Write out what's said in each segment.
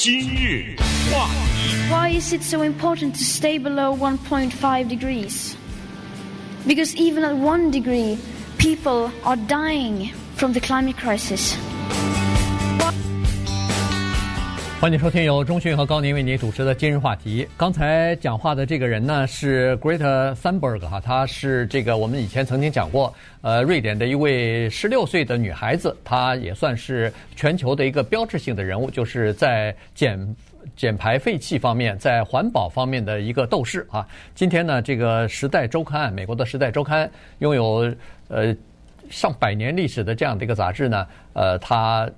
今日话题。Why is it so important to stay below 1.5 degrees? Because even at one degree, people are dying from the climate crisis. 欢迎收听由中讯和高宁为您主持的今日话题。刚才讲话的这个人呢是 Greta Thunberg 哈，她是这个我们以前曾经讲过，呃，瑞典的一位十六岁的女孩子，她也算是全球的一个标志性的人物，就是在减减排废气方面，在环保方面的一个斗士啊。今天呢，这个《时代周刊》美国的《时代周刊》拥有呃上百年历史的这样的一个杂志呢，呃，它。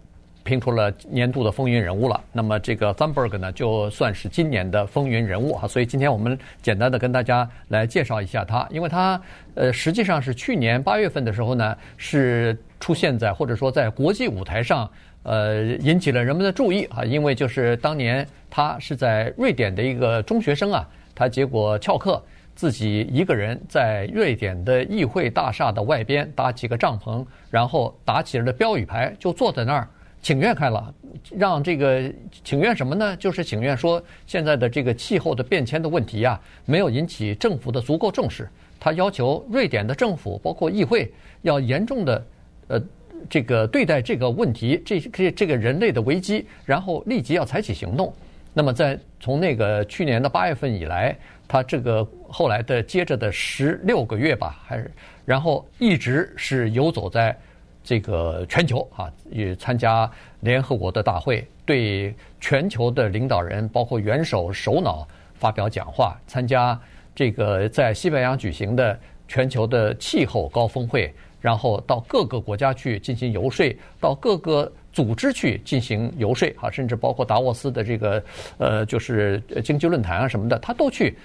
评出了年度的风云人物了。那么这个 Thunberg 呢，就算是今年的风云人物啊。所以今天我们简单的跟大家来介绍一下他，因为他呃实际上是去年八月份的时候呢，是出现在或者说在国际舞台上，呃引起了人们的注意啊。因为就是当年他是在瑞典的一个中学生啊，他结果翘课，自己一个人在瑞典的议会大厦的外边搭几个帐篷，然后打起了标语牌，就坐在那儿。请愿开了，让这个请愿什么呢？就是请愿说现在的这个气候的变迁的问题呀，没有引起政府的足够重视。他要求瑞典的政府，包括议会，要严重的呃这个对待这个问题，这这这个人类的危机，然后立即要采取行动。那么在从那个去年的八月份以来，他这个后来的接着的十六个月吧，还是然后一直是游走在。这个全球啊，也参加联合国的大会，对全球的领导人，包括元首、首脑发表讲话，参加这个在西班牙举行的全球的气候高峰会，然后到各个国家去进行游说，到各个组织去进行游说啊，甚至包括达沃斯的这个呃，就是经济论坛啊什么的，他都去，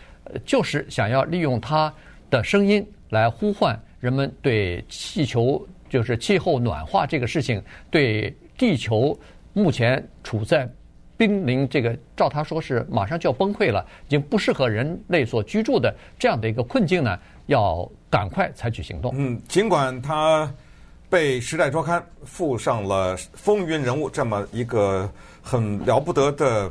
就是想要利用他的声音来呼唤人们对气球。就是气候暖化这个事情，对地球目前处在濒临这个，照他说是马上就要崩溃了，已经不适合人类所居住的这样的一个困境呢，要赶快采取行动。嗯，尽管他被《时代周刊》附上了风云人物这么一个很了不得的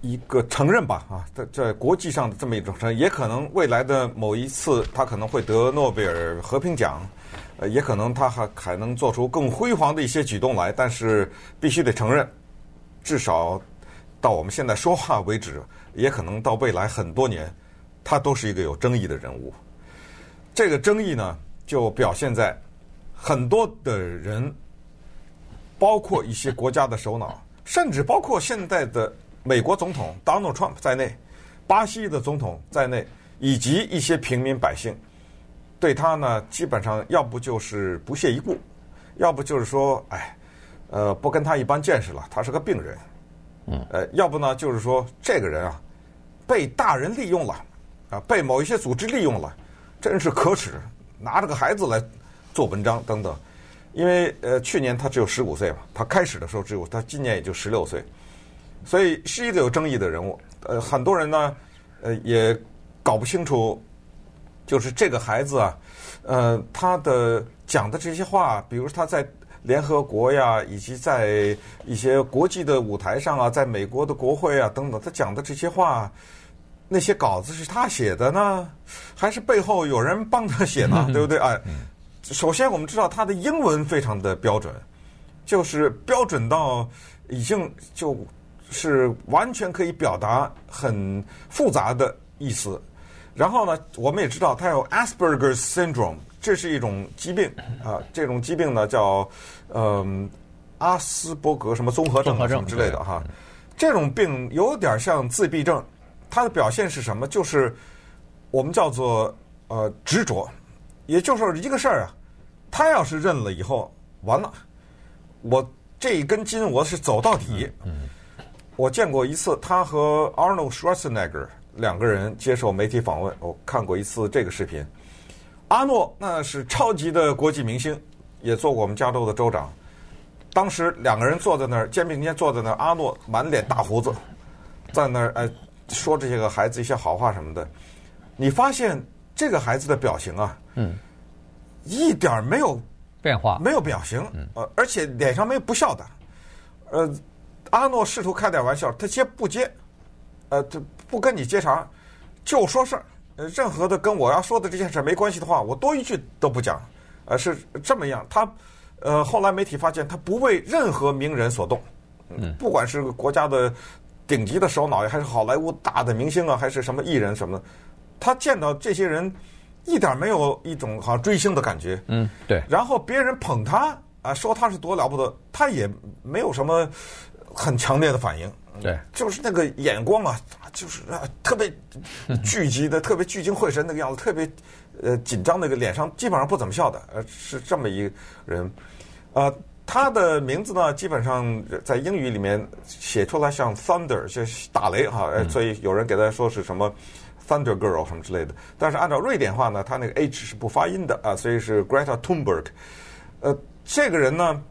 一个承认吧，啊，在在国际上的这么一种承认，也可能未来的某一次他可能会得诺贝尔和平奖。也可能他还还能做出更辉煌的一些举动来，但是必须得承认，至少到我们现在说话为止，也可能到未来很多年，他都是一个有争议的人物。这个争议呢，就表现在很多的人，包括一些国家的首脑，甚至包括现在的美国总统 Donald Trump 在内，巴西的总统在内，以及一些平民百姓。对他呢，基本上要不就是不屑一顾，要不就是说，哎，呃，不跟他一般见识了，他是个病人，嗯，呃，要不呢就是说，这个人啊，被大人利用了，啊，被某一些组织利用了，真是可耻，拿着个孩子来做文章等等，因为呃，去年他只有十五岁嘛，他开始的时候只有，他今年也就十六岁，所以是一个有争议的人物，呃，很多人呢，呃，也搞不清楚。就是这个孩子啊，呃，他的讲的这些话，比如他在联合国呀，以及在一些国际的舞台上啊，在美国的国会啊等等，他讲的这些话，那些稿子是他写的呢，还是背后有人帮他写呢？对不对？哎，首先我们知道他的英文非常的标准，就是标准到已经就是完全可以表达很复杂的意思。然后呢，我们也知道他有 Asperger's syndrome，这是一种疾病啊。这种疾病呢叫嗯、呃、阿斯伯格什么综合症什么之类的哈。这种病有点像自闭症，它的表现是什么？就是我们叫做呃执着，也就是一个事儿啊，他要是认了以后完了，我这一根筋我是走到底。我见过一次他和 Arnold Schwarzenegger。两个人接受媒体访问，我看过一次这个视频。阿诺那是超级的国际明星，也做过我们加州的州长。当时两个人坐在那儿，肩并肩坐在那儿，阿诺满脸大胡子，在那儿哎说这些个孩子一些好话什么的。你发现这个孩子的表情啊，嗯，一点没有变化，没有表情，呃，而且脸上没有不笑的。呃，阿诺试图开点玩笑，他接不接？呃，他不跟你接茬，就说事儿。呃，任何的跟我要说的这件事没关系的话，我多一句都不讲。呃，是这么样。他，呃，后来媒体发现他不为任何名人所动。嗯，不管是国家的顶级的首脑，还是好莱坞大的明星啊，还是什么艺人什么的，他见到这些人，一点没有一种好像追星的感觉。嗯，对。然后别人捧他啊，说他是多了不得，他也没有什么很强烈的反应。对，就是那个眼光啊，就是啊，特别聚集的，特别聚精会神那个样子，特别呃紧张那个脸上基本上不怎么笑的，呃，是这么一个人。呃，他的名字呢，基本上在英语里面写出来像 thunder，就是打雷哈，所以有人给他说是什么 thunder girl 什么之类的。但是按照瑞典话呢，他那个 h 是不发音的啊，所以是 Greta Thunberg。呃，这个人呢，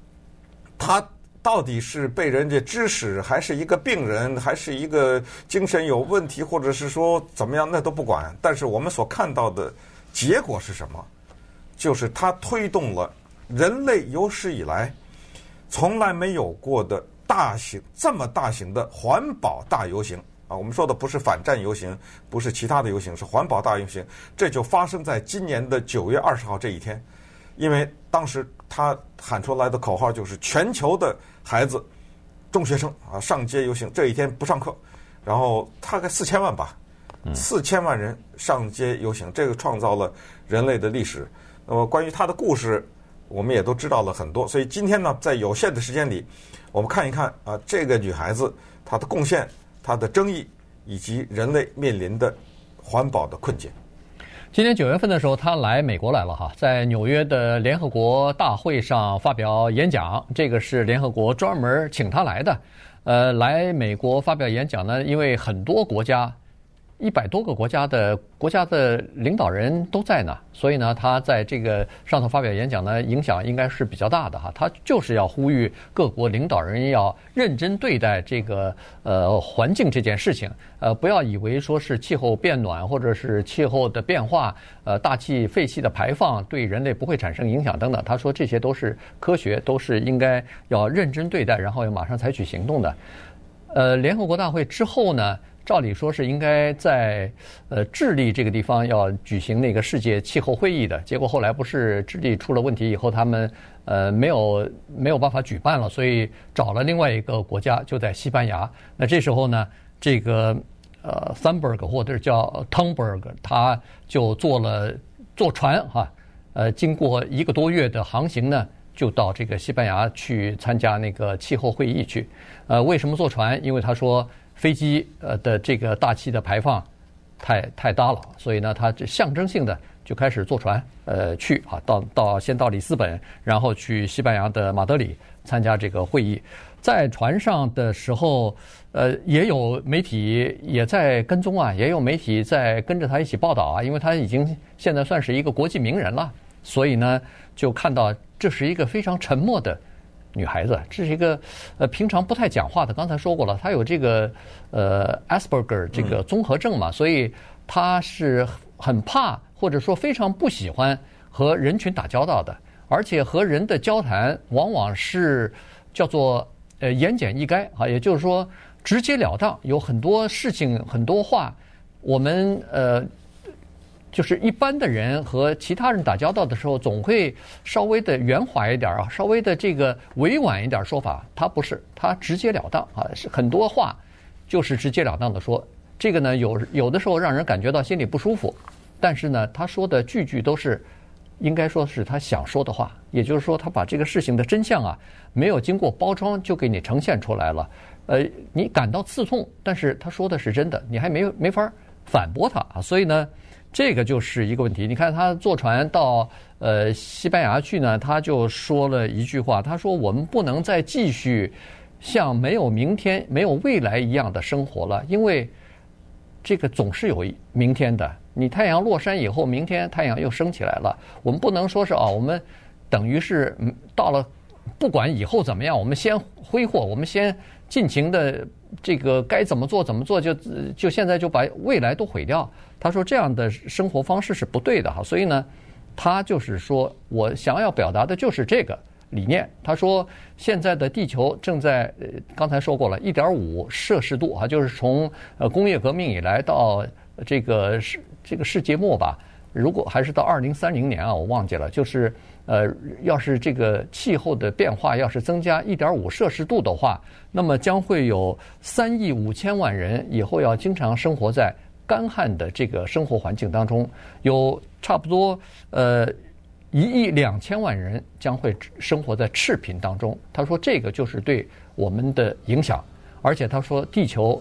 他。到底是被人家指使，还是一个病人，还是一个精神有问题，或者是说怎么样，那都不管。但是我们所看到的结果是什么？就是他推动了人类有史以来从来没有过的大型、这么大型的环保大游行啊！我们说的不是反战游行，不是其他的游行，是环保大游行。这就发生在今年的九月二十号这一天。因为当时他喊出来的口号就是全球的孩子、中学生啊上街游行，这一天不上课，然后大概四千万吧，四千万人上街游行，这个创造了人类的历史。那么关于他的故事，我们也都知道了很多。所以今天呢，在有限的时间里，我们看一看啊，这个女孩子她的贡献、她的争议，以及人类面临的环保的困境。今年九月份的时候，他来美国来了哈，在纽约的联合国大会上发表演讲，这个是联合国专门请他来的。呃，来美国发表演讲呢，因为很多国家。一百多个国家的国家的领导人都在呢，所以呢，他在这个上头发表演讲呢，影响应该是比较大的哈。他就是要呼吁各国领导人要认真对待这个呃环境这件事情，呃，不要以为说是气候变暖或者是气候的变化，呃，大气废气的排放对人类不会产生影响等等。他说这些都是科学，都是应该要认真对待，然后要马上采取行动的。呃，联合国大会之后呢？照理说是应该在呃智利这个地方要举行那个世界气候会议的，结果后来不是智利出了问题以后，他们呃没有没有办法举办了，所以找了另外一个国家，就在西班牙。那这时候呢，这个呃 Thunberg 或者叫 Thunberg，他就坐了坐船哈，呃，经过一个多月的航行呢，就到这个西班牙去参加那个气候会议去。呃，为什么坐船？因为他说。飞机呃的这个大气的排放太太大了，所以呢，他这象征性的就开始坐船呃去啊，到到先到里斯本，然后去西班牙的马德里参加这个会议。在船上的时候，呃，也有媒体也在跟踪啊，也有媒体在跟着他一起报道啊，因为他已经现在算是一个国际名人了，所以呢，就看到这是一个非常沉默的。女孩子，这是一个呃平常不太讲话的。刚才说过了，她有这个呃 Asperger 这个综合症嘛，所以她是很怕或者说非常不喜欢和人群打交道的，而且和人的交谈往往是叫做呃言简意赅啊，也就是说直截了当，有很多事情很多话我们呃。就是一般的人和其他人打交道的时候，总会稍微的圆滑一点啊，稍微的这个委婉一点说法。他不是，他直截了当啊，是很多话就是直截了当的说。这个呢，有有的时候让人感觉到心里不舒服，但是呢，他说的句句都是应该说是他想说的话。也就是说，他把这个事情的真相啊，没有经过包装就给你呈现出来了。呃，你感到刺痛，但是他说的是真的，你还没有没法反驳他啊。所以呢。这个就是一个问题。你看他坐船到呃西班牙去呢，他就说了一句话，他说：“我们不能再继续像没有明天、没有未来一样的生活了，因为这个总是有明天的。你太阳落山以后，明天太阳又升起来了。我们不能说是啊，我们等于是到了不管以后怎么样，我们先挥霍，我们先尽情的这个该怎么做怎么做，就就现在就把未来都毁掉。”他说：“这样的生活方式是不对的哈，所以呢，他就是说我想要表达的就是这个，理念。他说，现在的地球正在呃，刚才说过了，一点五摄氏度啊，就是从呃工业革命以来到这个世这个世界末吧，如果还是到二零三零年啊，我忘记了，就是呃，要是这个气候的变化要是增加一点五摄氏度的话，那么将会有三亿五千万人以后要经常生活在干旱的这个生活环境当中，有差不多呃。一亿两千万人将会生活在赤贫当中。他说，这个就是对我们的影响，而且他说，地球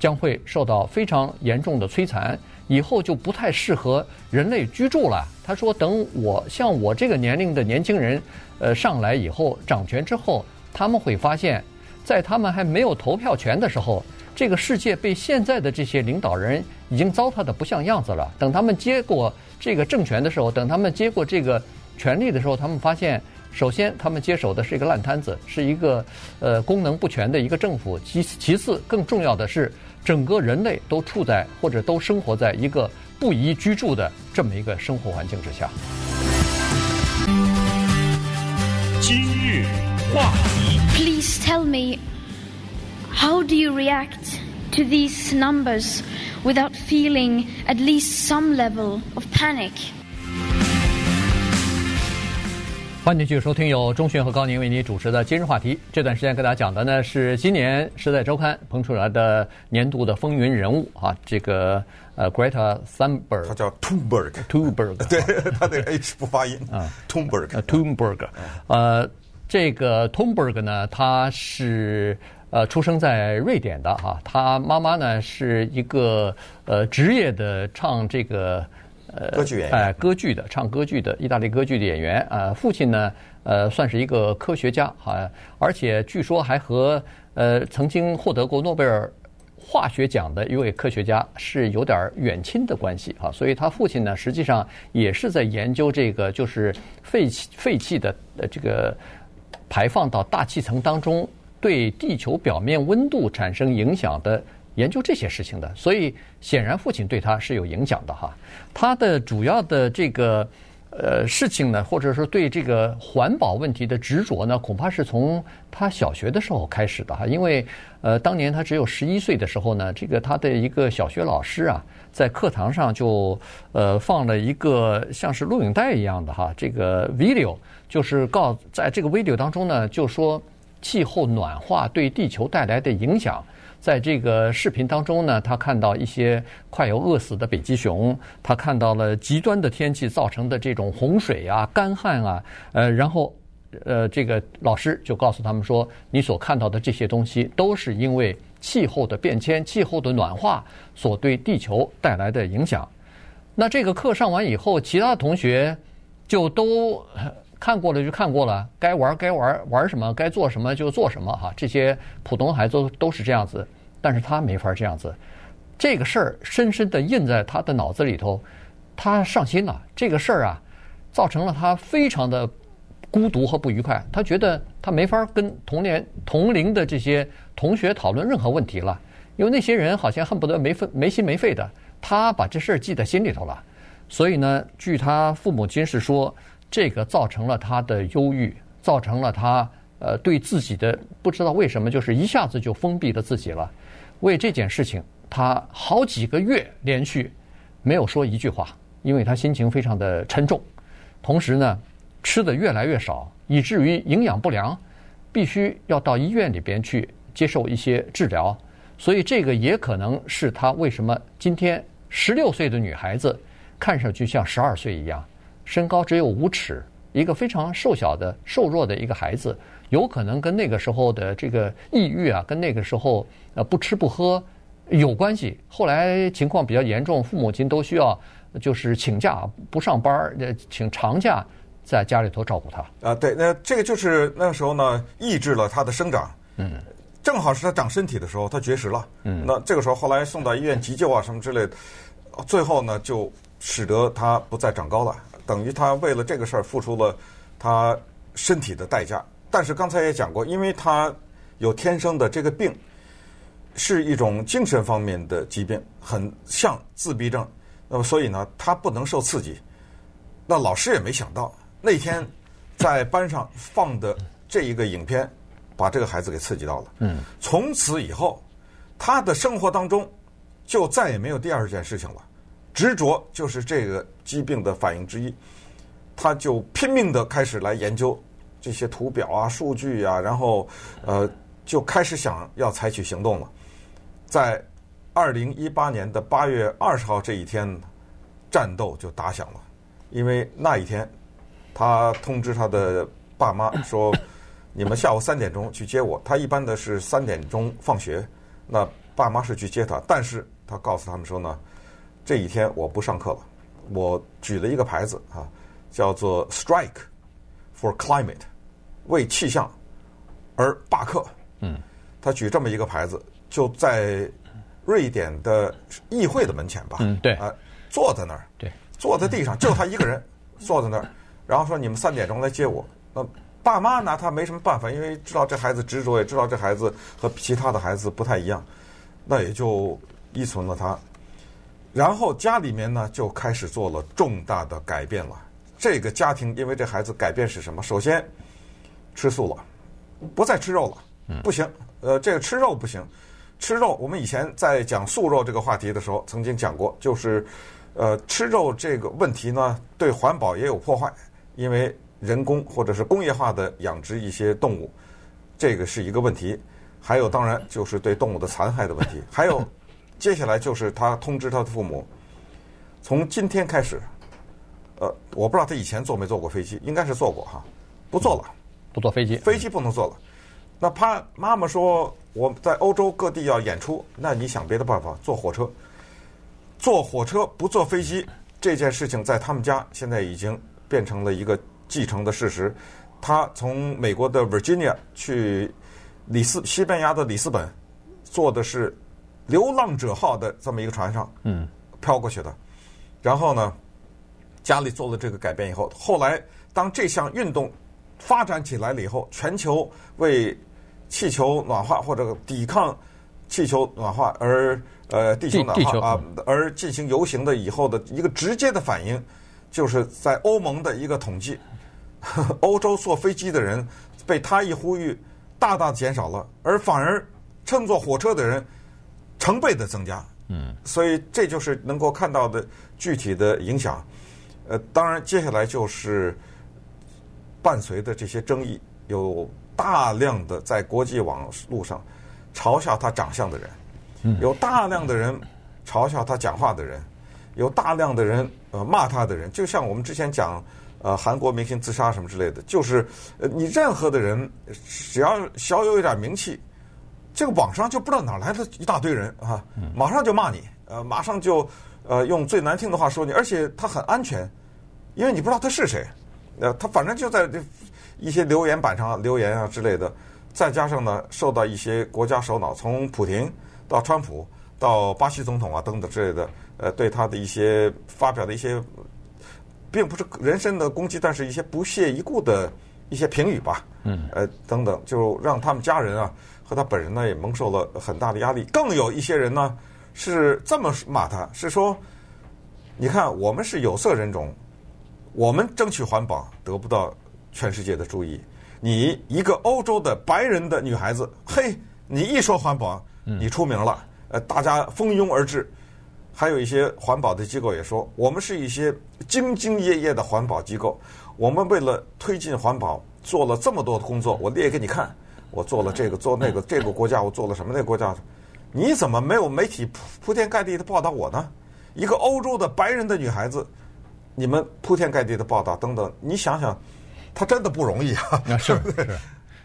将会受到非常严重的摧残，以后就不太适合人类居住了。他说，等我像我这个年龄的年轻人，呃，上来以后掌权之后，他们会发现，在他们还没有投票权的时候，这个世界被现在的这些领导人已经糟蹋的不像样子了。等他们接过。这个政权的时候，等他们接过这个权力的时候，他们发现，首先他们接手的是一个烂摊子，是一个呃功能不全的一个政府。其其次，更重要的是，整个人类都处在或者都生活在一个不宜居住的这么一个生活环境之下。今日话题。Please tell me, how do you react to these numbers? Without feeling at least some level of panic。欢迎继续收听由钟迅和高宁为你主持的今日话题。这段时间跟大家讲的呢是今年《时代周刊》捧出来的年度的风云人物啊，这个呃，Greta Thunberg，他叫 Thunberg，Thunberg，Thunberg 对，他的 H 不发音啊，Thunberg，Thunberg，呃，这个 Thunberg 呢，他是。呃，出生在瑞典的哈，他妈妈呢是一个呃职业的唱这个呃歌剧演员，哎，歌剧的唱歌剧的意大利歌剧的演员。呃，父亲呢呃算是一个科学家啊，而且据说还和呃曾经获得过诺贝尔化学奖的一位科学家是有点远亲的关系哈，所以他父亲呢实际上也是在研究这个就是废气废气的呃这个排放到大气层当中。对地球表面温度产生影响的研究这些事情的，所以显然父亲对他是有影响的哈。他的主要的这个呃事情呢，或者说对这个环保问题的执着呢，恐怕是从他小学的时候开始的哈。因为呃当年他只有十一岁的时候呢，这个他的一个小学老师啊，在课堂上就呃放了一个像是录影带一样的哈，这个 video 就是告在这个 video 当中呢，就说。气候暖化对地球带来的影响，在这个视频当中呢，他看到一些快要饿死的北极熊，他看到了极端的天气造成的这种洪水啊、干旱啊，呃，然后，呃，这个老师就告诉他们说，你所看到的这些东西都是因为气候的变迁、气候的暖化所对地球带来的影响。那这个课上完以后，其他同学就都。看过了就看过了，该玩该玩玩什么，该做什么就做什么哈。这些普通孩子都是这样子，但是他没法这样子。这个事儿深深地印在他的脑子里头，他上心了。这个事儿啊，造成了他非常的孤独和不愉快。他觉得他没法跟同年同龄的这些同学讨论任何问题了，因为那些人好像恨不得没分没心没肺的。他把这事儿记在心里头了，所以呢，据他父母亲是说。这个造成了他的忧郁，造成了他呃对自己的不知道为什么就是一下子就封闭了自己了。为这件事情，他好几个月连续没有说一句话，因为他心情非常的沉重。同时呢，吃的越来越少，以至于营养不良，必须要到医院里边去接受一些治疗。所以这个也可能是他为什么今天十六岁的女孩子看上去像十二岁一样。身高只有五尺，一个非常瘦小的、瘦弱的一个孩子，有可能跟那个时候的这个抑郁啊，跟那个时候呃不吃不喝有关系。后来情况比较严重，父母亲都需要就是请假不上班，呃，请长假在家里头照顾他。啊，对，那这个就是那个时候呢，抑制了他的生长。嗯，正好是他长身体的时候，他绝食了。嗯，那这个时候后来送到医院急救啊什么之类的，最后呢就使得他不再长高了。等于他为了这个事儿付出了他身体的代价，但是刚才也讲过，因为他有天生的这个病，是一种精神方面的疾病，很像自闭症。那么所以呢，他不能受刺激。那老师也没想到那天在班上放的这一个影片，把这个孩子给刺激到了。嗯，从此以后，他的生活当中就再也没有第二件事情了。执着就是这个疾病的反应之一，他就拼命的开始来研究这些图表啊、数据啊，然后呃，就开始想要采取行动了。在二零一八年的八月二十号这一天，战斗就打响了，因为那一天，他通知他的爸妈说：“你们下午三点钟去接我。”他一般的是三点钟放学，那爸妈是去接他，但是他告诉他们说呢。这一天我不上课了，我举了一个牌子啊，叫做 “Strike for Climate”，为气象而罢课。嗯，他举这么一个牌子，就在瑞典的议会的门前吧。嗯，对。啊，坐在那儿，对，坐在地上，就他一个人 坐在那儿，然后说：“你们三点钟来接我。”那爸妈拿他没什么办法，因为知道这孩子执着，也知道这孩子和其他的孩子不太一样，那也就依存了他。然后家里面呢就开始做了重大的改变了。这个家庭因为这孩子改变是什么？首先吃素了，不再吃肉了。不行，呃，这个吃肉不行。吃肉，我们以前在讲素肉这个话题的时候曾经讲过，就是呃，吃肉这个问题呢，对环保也有破坏，因为人工或者是工业化的养殖一些动物，这个是一个问题。还有，当然就是对动物的残害的问题。还有。接下来就是他通知他的父母，从今天开始，呃，我不知道他以前坐没坐过飞机，应该是坐过哈，不坐了，不坐飞机，飞机不能坐了。那他妈妈说我在欧洲各地要演出，那你想别的办法，坐火车，坐火车不坐飞机这件事情在他们家现在已经变成了一个继承的事实。他从美国的 Virginia 去里斯西班牙的里斯本，坐的是。流浪者号的这么一个船上，嗯，飘过去的。然后呢，家里做了这个改变以后，后来当这项运动发展起来了以后，全球为气球暖化或者抵抗气球暖化而呃地球暖化啊而进行游行的以后的一个直接的反应，就是在欧盟的一个统计，欧洲坐飞机的人被他一呼吁大大减少了，而反而乘坐火车的人。成倍的增加，嗯，所以这就是能够看到的具体的影响。呃，当然，接下来就是伴随的这些争议，有大量的在国际网络上嘲笑他长相的人，有大量的人嘲笑他讲话的人，有大量的人呃骂他的人。就像我们之前讲呃韩国明星自杀什么之类的，就是呃你任何的人只要小有一点名气。这个网上就不知道哪来的一大堆人啊，马上就骂你，呃，马上就呃用最难听的话说你，而且他很安全，因为你不知道他是谁，呃，他反正就在这一些留言板上留言啊之类的，再加上呢，受到一些国家首脑，从普廷到川普到巴西总统啊等等之类的，呃，对他的一些发表的一些，并不是人身的攻击，但是一些不屑一顾的一些评语吧，嗯，呃，等等，就让他们家人啊。和他本人呢也蒙受了很大的压力，更有一些人呢是这么骂他，是说，你看我们是有色人种，我们争取环保得不到全世界的注意，你一个欧洲的白人的女孩子，嘿，你一说环保，你出名了，呃，大家蜂拥而至，还有一些环保的机构也说，我们是一些兢兢业业的环保机构，我们为了推进环保做了这么多的工作，我列给你看。我做了这个，做那个，这个国家我做了什么？那个国家，你怎么没有媒体铺天盖地的报道我呢？一个欧洲的白人的女孩子，你们铺天盖地的报道等等，你想想，她真的不容易啊！是 是，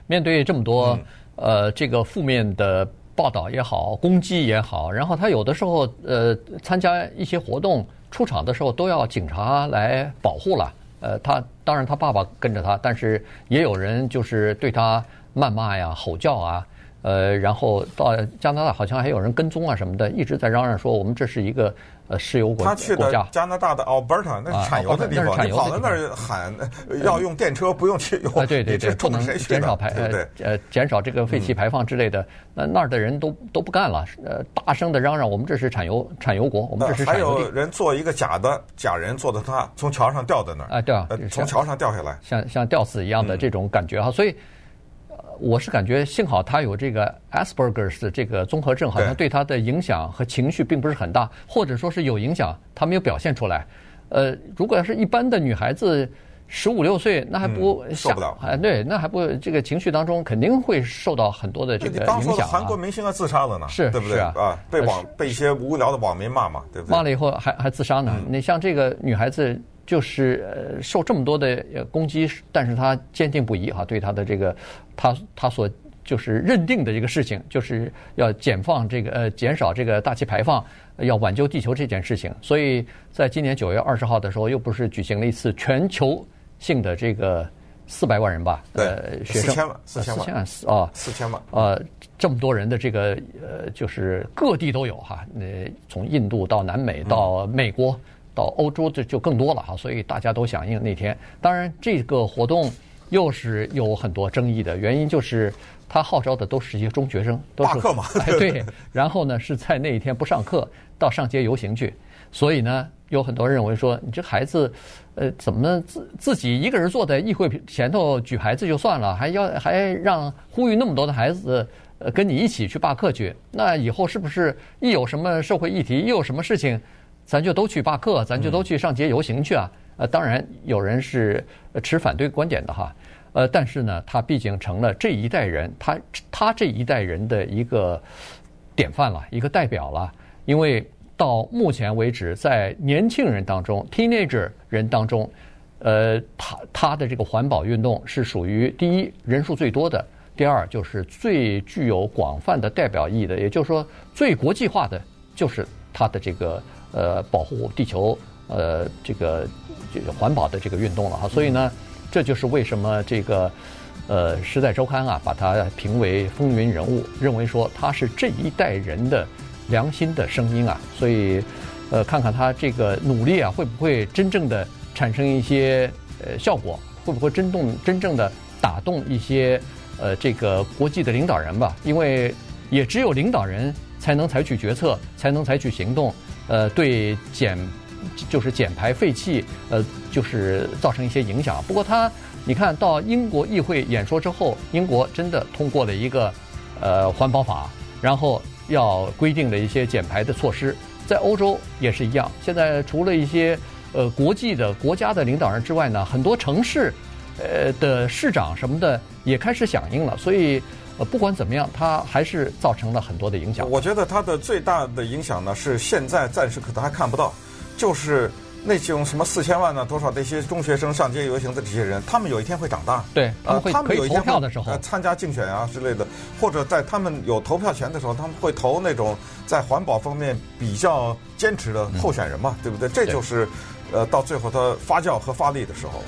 面对这么多呃这个负面的报道也好，攻击也好，然后她有的时候呃参加一些活动出场的时候都要警察来保护了。呃，她当然她爸爸跟着她，但是也有人就是对她。谩骂呀、吼叫啊，呃，然后到加拿大好像还有人跟踪啊什么的，一直在嚷嚷说我们这是一个呃石油国他去的加拿大的 Alberta，那是产油的地方，你跑到那儿喊要用电车，不用汽油，啊对对对，不能减少排呃呃减少这个废气排放之类的，那那儿的人都都不干了，呃，大声的嚷嚷我们这是产油产油国，我们这是产油地。还有人做一个假的假人坐在他从桥上掉在那儿。啊，对啊，从桥上掉下来，像像吊死一样的这种感觉哈，所以。我是感觉幸好他有这个 Asperger's 的这个综合症，好像对他的影响和情绪并不是很大，或者说是有影响，他没有表现出来。呃，如果要是一般的女孩子十五六岁，那还不受不了。哎，对，那还不这个情绪当中肯定会受到很多的这个影响。当初韩国明星要自杀了呢，是，对不对啊？被网被一些无聊的网民骂嘛，对不对？骂了以后还还自杀呢？你像这个女孩子。就是呃受这么多的攻击，但是他坚定不移哈，对他的这个他他所就是认定的这个事情，就是要减放这个呃减少这个大气排放，要挽救地球这件事情。所以在今年九月二十号的时候，又不是举行了一次全球性的这个四百万人吧？呃，学生四千万，四千万啊，四千万呃这么多人的这个呃就是各地都有哈，呃从印度到南美到美国。到欧洲这就更多了哈，所以大家都响应那天。当然，这个活动又是有很多争议的原因，就是他号召的都是一些中学生，都是罢课嘛。哎，对。然后呢，是在那一天不上课，到上街游行去。所以呢，有很多人认为说，你这孩子，呃，怎么自自己一个人坐在议会前头举牌子就算了，还要还让呼吁那么多的孩子呃跟你一起去罢课去？那以后是不是一有什么社会议题，一有什么事情？咱就都去罢课，咱就都去上街游行去啊！呃，当然有人是持反对观点的哈，呃，但是呢，他毕竟成了这一代人，他他这一代人的一个典范了，一个代表了。因为到目前为止，在年轻人当中，teenager 人当中，呃，他他的这个环保运动是属于第一人数最多的，第二就是最具有广泛的代表意义的，也就是说最国际化的，就是他的这个。呃，保护地球，呃，这个这个环保的这个运动了哈，所以呢，这就是为什么这个呃《时代周刊》啊，把它评为风云人物，认为说他是这一代人的良心的声音啊，所以呃，看看他这个努力啊，会不会真正的产生一些呃效果，会不会真动真正的打动一些呃这个国际的领导人吧？因为也只有领导人才能采取决策，才能采取行动。呃，对减就是减排废气，呃，就是造成一些影响。不过他，你看到英国议会演说之后，英国真的通过了一个呃环保法，然后要规定了一些减排的措施。在欧洲也是一样。现在除了一些呃国际的国家的领导人之外呢，很多城市呃的市长什么的也开始响应了。所以。呃，不管怎么样，它还是造成了很多的影响。我觉得它的最大的影响呢，是现在暂时可能还看不到，就是那种什么四千万呢，多少那些中学生上街游行的这些人，他们有一天会长大，对，他们会可以投票的时候，参加竞选啊之类的，或者在他们有投票权的时候，他们会投那种在环保方面比较坚持的候选人嘛，嗯、对不对？这就是，呃，到最后他发酵和发力的时候。